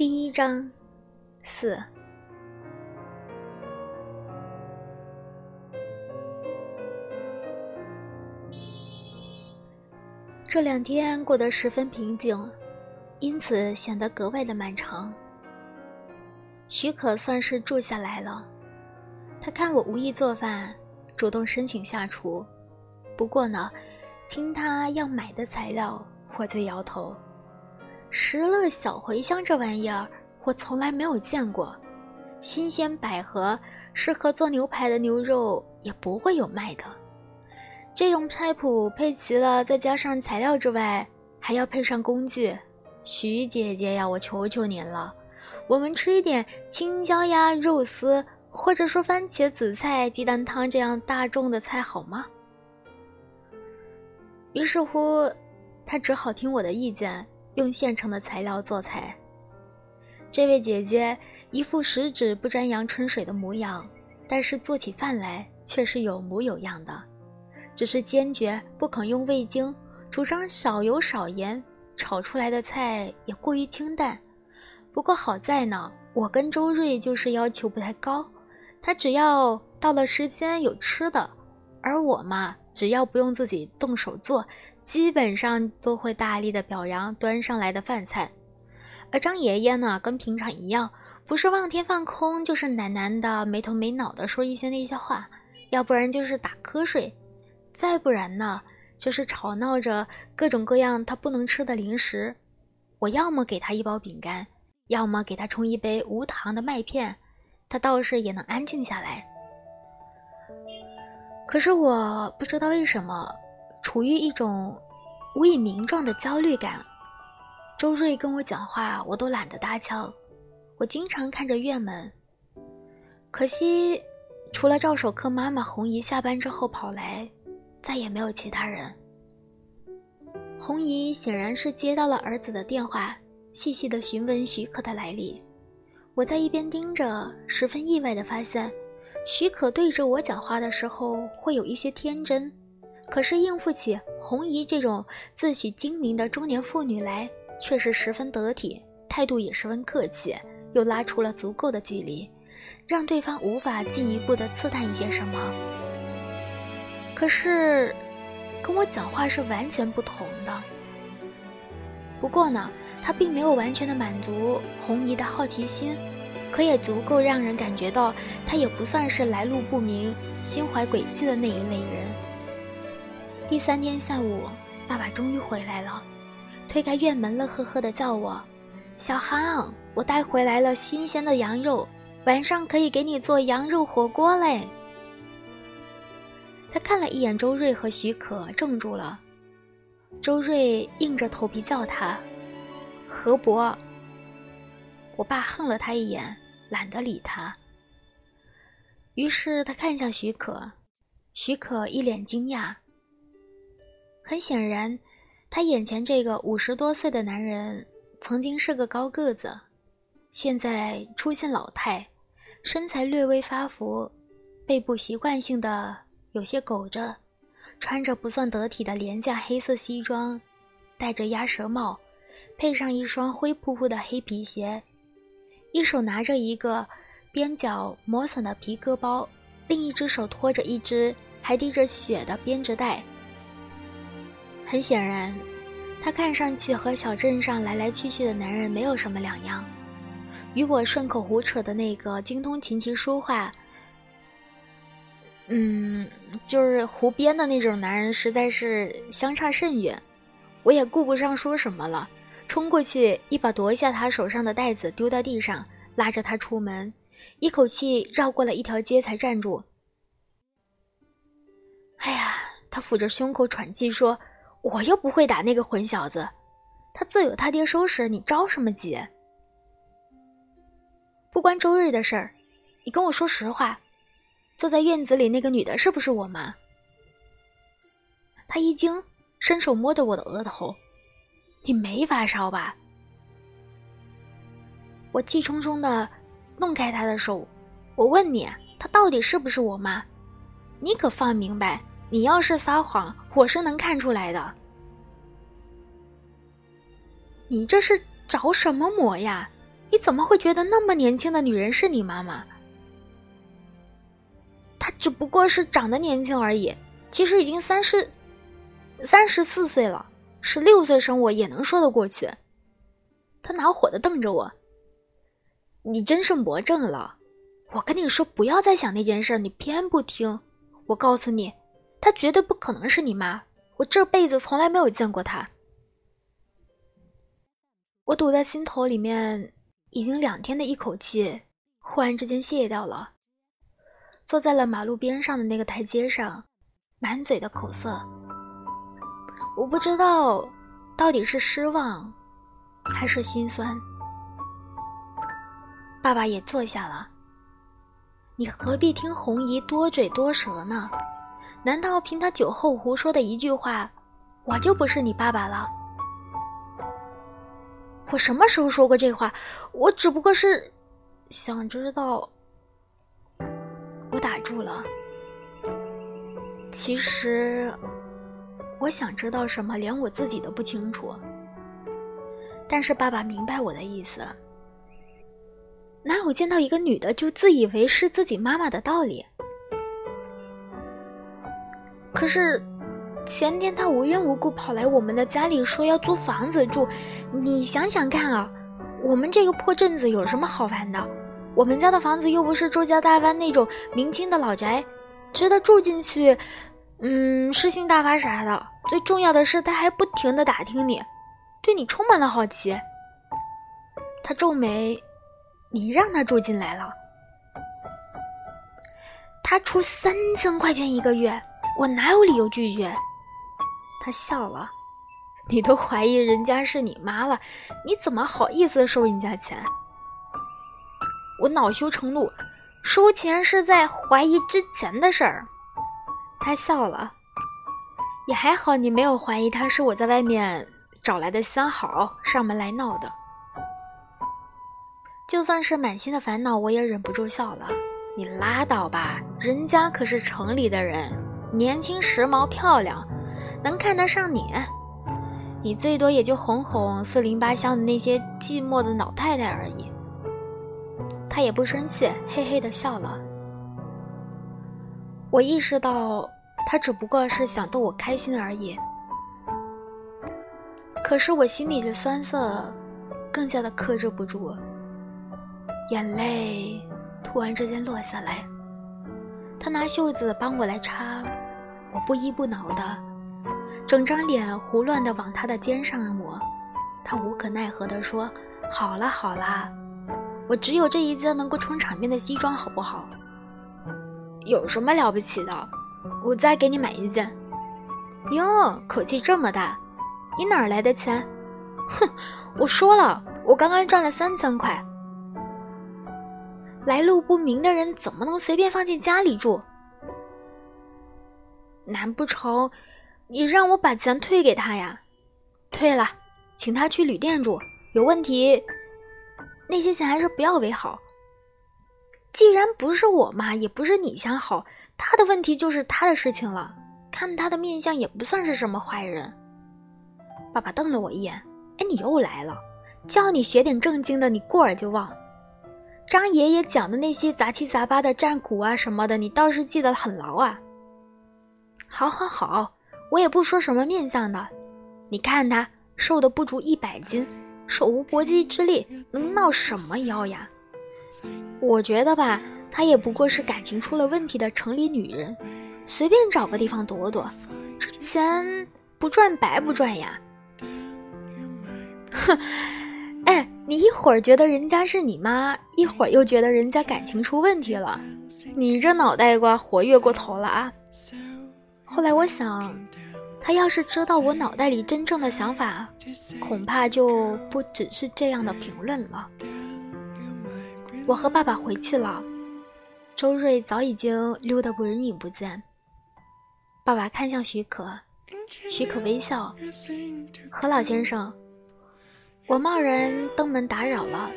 第一章四。这两天过得十分平静，因此显得格外的漫长。许可算是住下来了，他看我无意做饭，主动申请下厨。不过呢，听他要买的材料，我就摇头。石乐小茴香这玩意儿，我从来没有见过。新鲜百合适合做牛排的牛肉也不会有卖的。这种菜谱配齐了，再加上材料之外，还要配上工具。徐姐姐呀，我求求您了，我们吃一点青椒呀、肉丝，或者说番茄紫菜鸡蛋汤这样大众的菜好吗？于是乎，他只好听我的意见。用现成的材料做菜。这位姐姐一副十指不沾阳春水的模样，但是做起饭来却是有模有样的。只是坚决不肯用味精，主张少油少盐，炒出来的菜也过于清淡。不过好在呢，我跟周瑞就是要求不太高，他只要到了时间有吃的，而我嘛，只要不用自己动手做。基本上都会大力的表扬端上来的饭菜，而张爷爷呢，跟平常一样，不是望天放空，就是喃喃的没头没脑的说一些那些话，要不然就是打瞌睡，再不然呢，就是吵闹着各种各样他不能吃的零食。我要么给他一包饼干，要么给他冲一杯无糖的麦片，他倒是也能安静下来。可是我不知道为什么。处于一种无以名状的焦虑感。周瑞跟我讲话，我都懒得搭腔。我经常看着院门，可惜除了赵守克妈妈红姨下班之后跑来，再也没有其他人。红姨显然是接到了儿子的电话，细细的询问许可的来历。我在一边盯着，十分意外的发现，许可对着我讲话的时候会有一些天真。可是应付起红姨这种自诩精明的中年妇女来，却是十分得体，态度也十分客气，又拉出了足够的距离，让对方无法进一步的刺探一些什么。可是，跟我讲话是完全不同的。不过呢，他并没有完全的满足红姨的好奇心，可也足够让人感觉到他也不算是来路不明、心怀诡计的那一类人。第三天下午，爸爸终于回来了，推开院门，乐呵呵的叫我：“小航，我带回来了新鲜的羊肉，晚上可以给你做羊肉火锅嘞。”他看了一眼周瑞和许可，怔住了。周瑞硬着头皮叫他：“何伯。”我爸横了他一眼，懒得理他。于是他看向许可，许可一脸惊讶。很显然，他眼前这个五十多岁的男人曾经是个高个子，现在出现老态，身材略微发福，背部习惯性的有些苟着，穿着不算得体的廉价黑色西装，戴着鸭舌帽，配上一双灰扑扑的黑皮鞋，一手拿着一个边角磨损的皮革包，另一只手托着一只还滴着血的编织袋。很显然，他看上去和小镇上来来去去的男人没有什么两样，与我顺口胡扯的那个精通琴棋书画，嗯，就是胡编的那种男人，实在是相差甚远。我也顾不上说什么了，冲过去一把夺下他手上的袋子，丢到地上，拉着他出门，一口气绕过了一条街才站住。哎呀，他抚着胸口喘气说。我又不会打那个混小子，他自有他爹收拾，你着什么急？不关周瑞的事儿，你跟我说实话，坐在院子里那个女的是不是我妈？他一惊，伸手摸着我的额头，你没发烧吧？我气冲冲的弄开他的手，我问你，她到底是不是我妈？你可放明白！你要是撒谎，我是能看出来的。你这是着什么魔呀？你怎么会觉得那么年轻的女人是你妈妈？她只不过是长得年轻而已，其实已经三十、三十四岁了，十六岁生我也能说得过去。他恼火的瞪着我：“你真是魔怔了！我跟你说，不要再想那件事，你偏不听。我告诉你，她绝对不可能是你妈，我这辈子从来没有见过她。”我堵在心头里面已经两天的一口气，忽然之间泄掉了。坐在了马路边上的那个台阶上，满嘴的口涩。我不知道到底是失望，还是心酸。爸爸也坐下了。你何必听红姨多嘴多舌呢？难道凭他酒后胡说的一句话，我就不是你爸爸了？我什么时候说过这话？我只不过是想知道。我打住了。其实，我想知道什么，连我自己都不清楚。但是爸爸明白我的意思。哪有见到一个女的就自以为是自己妈妈的道理？可是。前天他无缘无故跑来我们的家里说要租房子住，你想想看啊，我们这个破镇子有什么好玩的？我们家的房子又不是周家大湾那种明清的老宅，值得住进去，嗯，诗兴大发啥的。最重要的是，他还不停的打听你，对你充满了好奇。他皱眉，你让他住进来了，他出三千块钱一个月，我哪有理由拒绝？他笑了，你都怀疑人家是你妈了，你怎么好意思收人家钱？我恼羞成怒，收钱是在怀疑之前的事儿。他笑了，也还好你没有怀疑他是我在外面找来的相好上门来闹的。就算是满心的烦恼，我也忍不住笑了。你拉倒吧，人家可是城里的人，年轻时髦漂亮。能看得上你，你最多也就哄哄四邻八乡的那些寂寞的老太太而已。他也不生气，嘿嘿的笑了。我意识到他只不过是想逗我开心而已，可是我心里的酸涩更加的克制不住，眼泪突然之间落下来。他拿袖子帮我来擦，不依不挠的。整张脸胡乱地往他的肩上抹，他无可奈何地说：“好了好了，我只有这一件能够撑场面的西装，好不好？有什么了不起的？我再给你买一件。”哟，口气这么大，你哪儿来的钱？哼，我说了，我刚刚赚了三千块。来路不明的人怎么能随便放进家里住？难不成？你让我把钱退给他呀？退了，请他去旅店住。有问题，那些钱还是不要为好。既然不是我妈，也不是你相好，他的问题就是他的事情了。看他的面相，也不算是什么坏人。爸爸瞪了我一眼：“哎，你又来了，叫你学点正经的，你过耳就忘。张爷爷讲的那些杂七杂八的战鼓啊什么的，你倒是记得很牢啊。”好，好，好。我也不说什么面相的，你看他瘦的不足一百斤，手无搏击之力，能闹什么妖呀？我觉得吧，她也不过是感情出了问题的城里女人，随便找个地方躲躲，这钱不赚白不赚呀。哼，哎，你一会儿觉得人家是你妈，一会儿又觉得人家感情出问题了，你这脑袋瓜活跃过头了啊！后来我想。他要是知道我脑袋里真正的想法，恐怕就不只是这样的评论了。我和爸爸回去了，周瑞早已经溜得不人影不见。爸爸看向许可，许可微笑：“何老先生，我贸然登门打扰了，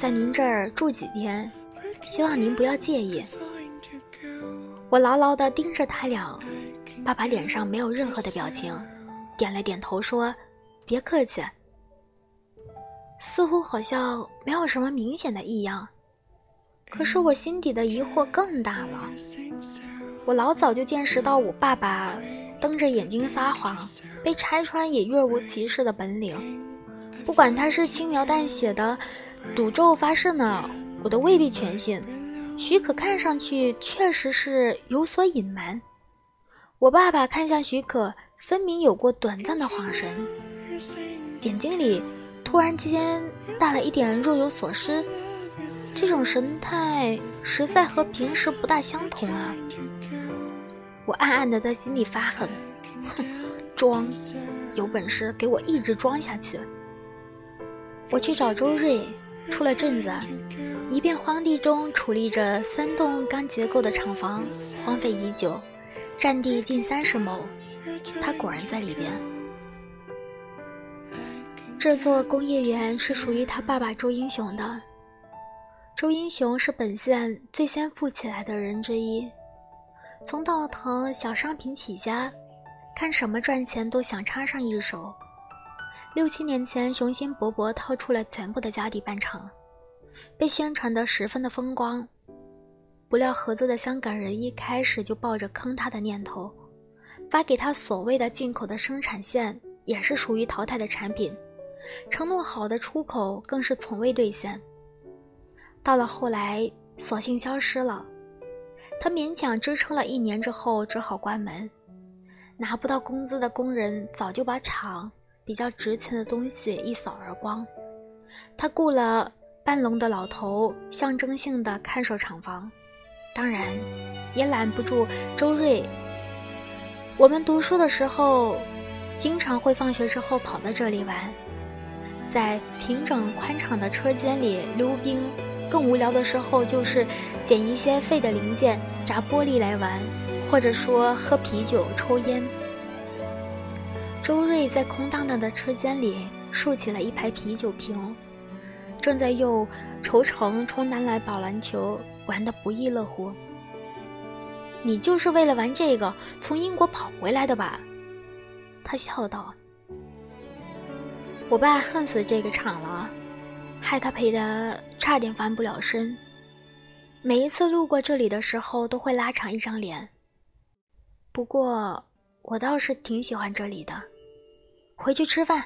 在您这儿住几天，希望您不要介意。”我牢牢地盯着他俩。爸爸脸上没有任何的表情，点了点头说：“别客气。”似乎好像没有什么明显的异样。可是我心底的疑惑更大了。我老早就见识到我爸爸瞪着眼睛撒谎、被拆穿也若无其事的本领。不管他是轻描淡写的赌咒发誓呢，我都未必全信。许可看上去确实是有所隐瞒。我爸爸看向许可，分明有过短暂的恍神，眼睛里突然之间带了一点若有所思。这种神态实在和平时不大相同啊！我暗暗的在心里发狠，哼，装，有本事给我一直装下去！我去找周瑞，出了镇子，一片荒地中矗立着三栋钢结构的厂房，荒废已久，占地近三十亩。他果然在里边。这座工业园是属于他爸爸周英雄的。周英雄是本县最先富起来的人之一，从稻藤小商品起家，看什么赚钱都想插上一手。六七年前，雄心勃勃掏出了全部的家底办厂，被宣传得十分的风光。不料合资的香港人一开始就抱着坑他的念头，发给他所谓的进口的生产线也是属于淘汰的产品，承诺好的出口更是从未兑现。到了后来，索性消失了。他勉强支撑了一年之后，只好关门。拿不到工资的工人早就把厂比较值钱的东西一扫而光。他雇了半聋的老头，象征性的看守厂房。当然，也拦不住周瑞。我们读书的时候，经常会放学之后跑到这里玩，在平整宽敞的车间里溜冰。更无聊的时候，就是捡一些废的零件砸玻璃来玩，或者说喝啤酒、抽烟。周瑞在空荡荡的车间里竖起了一排啤酒瓶，正在用绸城冲南来保篮球，玩得不亦乐乎。你就是为了玩这个从英国跑回来的吧？他笑道。我爸恨死这个厂了。害他赔得差点翻不了身。每一次路过这里的时候，都会拉长一张脸。不过我倒是挺喜欢这里的。回去吃饭。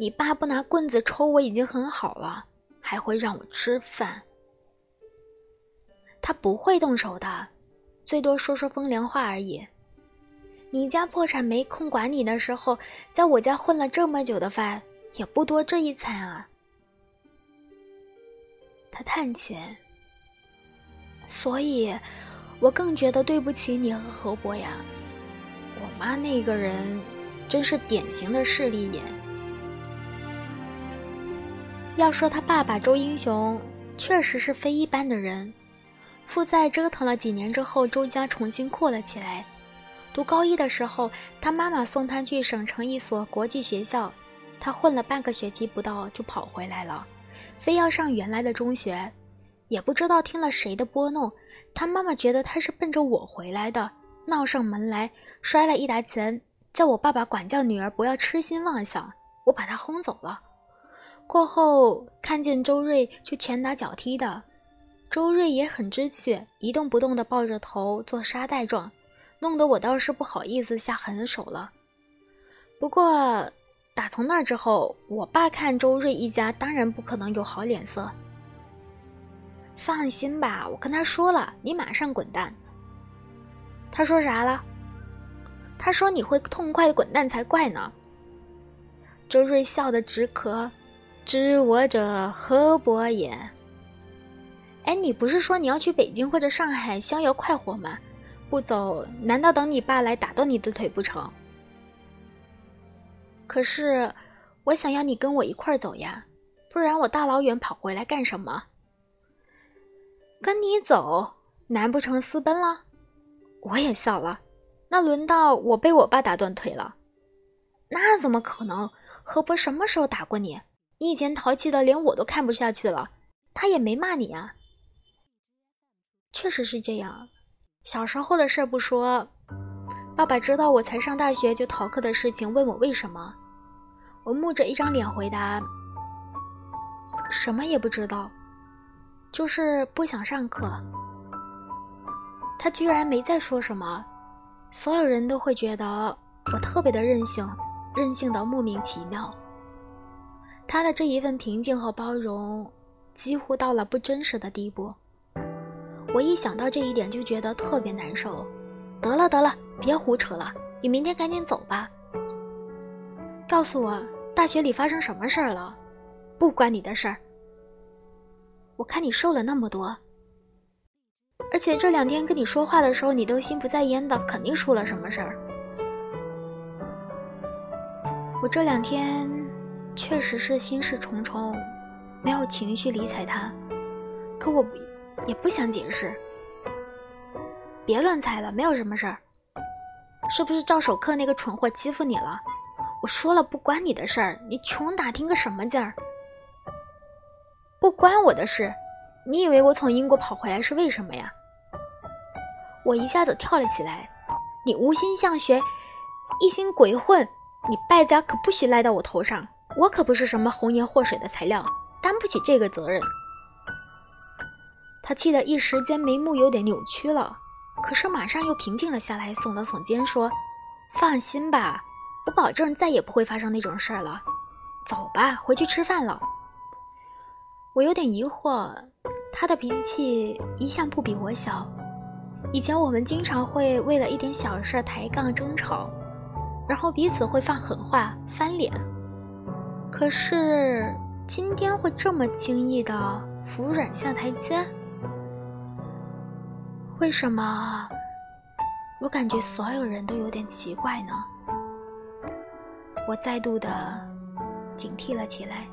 你爸不拿棍子抽我已经很好了，还会让我吃饭。他不会动手的，最多说说风凉话而已。你家破产没空管你的时候，在我家混了这么久的饭，也不多这一餐啊。他叹气，所以，我更觉得对不起你和何伯呀。我妈那个人，真是典型的势利眼。要说他爸爸周英雄，确实是非一般的人。负债折腾了几年之后，周家重新阔了起来。读高一的时候，他妈妈送他去省城一所国际学校，他混了半个学期不到就跑回来了。非要上原来的中学，也不知道听了谁的拨弄，他妈妈觉得他是奔着我回来的，闹上门来，摔了一沓钱，叫我爸爸管教女儿不要痴心妄想，我把他轰走了。过后看见周瑞就拳打脚踢的，周瑞也很知趣，一动不动的抱着头做沙袋状，弄得我倒是不好意思下狠手了。不过。打从那之后，我爸看周瑞一家当然不可能有好脸色。放心吧，我跟他说了，你马上滚蛋。他说啥了？他说你会痛快的滚蛋才怪呢。周瑞笑得直咳，知我者何伯也？哎，你不是说你要去北京或者上海逍遥快活吗？不走，难道等你爸来打断你的腿不成？可是，我想要你跟我一块儿走呀，不然我大老远跑回来干什么？跟你走，难不成私奔了？我也笑了，那轮到我被我爸打断腿了，那怎么可能？何伯什么时候打过你？你以前淘气的连我都看不下去了，他也没骂你啊。确实是这样，小时候的事不说。爸爸知道我才上大学就逃课的事情，问我为什么，我木着一张脸回答：“什么也不知道，就是不想上课。他居然没再说什么，所有人都会觉得我特别的任性，任性的莫名其妙。他的这一份平静和包容，几乎到了不真实的地步。我一想到这一点就觉得特别难受。得了得了，别胡扯了，你明天赶紧走吧。告诉我大学里发生什么事儿了，不关你的事儿。我看你瘦了那么多，而且这两天跟你说话的时候，你都心不在焉的，肯定出了什么事儿。我这两天确实是心事重重，没有情绪理睬他，可我也不想解释。别乱猜了，没有什么事儿。是不是赵守克那个蠢货欺负你了？我说了不关你的事儿，你穷打听个什么劲儿？不关我的事，你以为我从英国跑回来是为什么呀？我一下子跳了起来，你无心向学，一心鬼混，你败家可不许赖到我头上，我可不是什么红颜祸水的材料，担不起这个责任。他气得一时间眉目有点扭曲了，可是马上又平静了下来，耸了耸肩说：“放心吧。”我保证再也不会发生那种事儿了。走吧，回去吃饭了。我有点疑惑，他的脾气一向不比我小。以前我们经常会为了一点小事抬杠争吵，然后彼此会放狠话翻脸。可是今天会这么轻易的服软下台阶？为什么？我感觉所有人都有点奇怪呢。我再度的警惕了起来。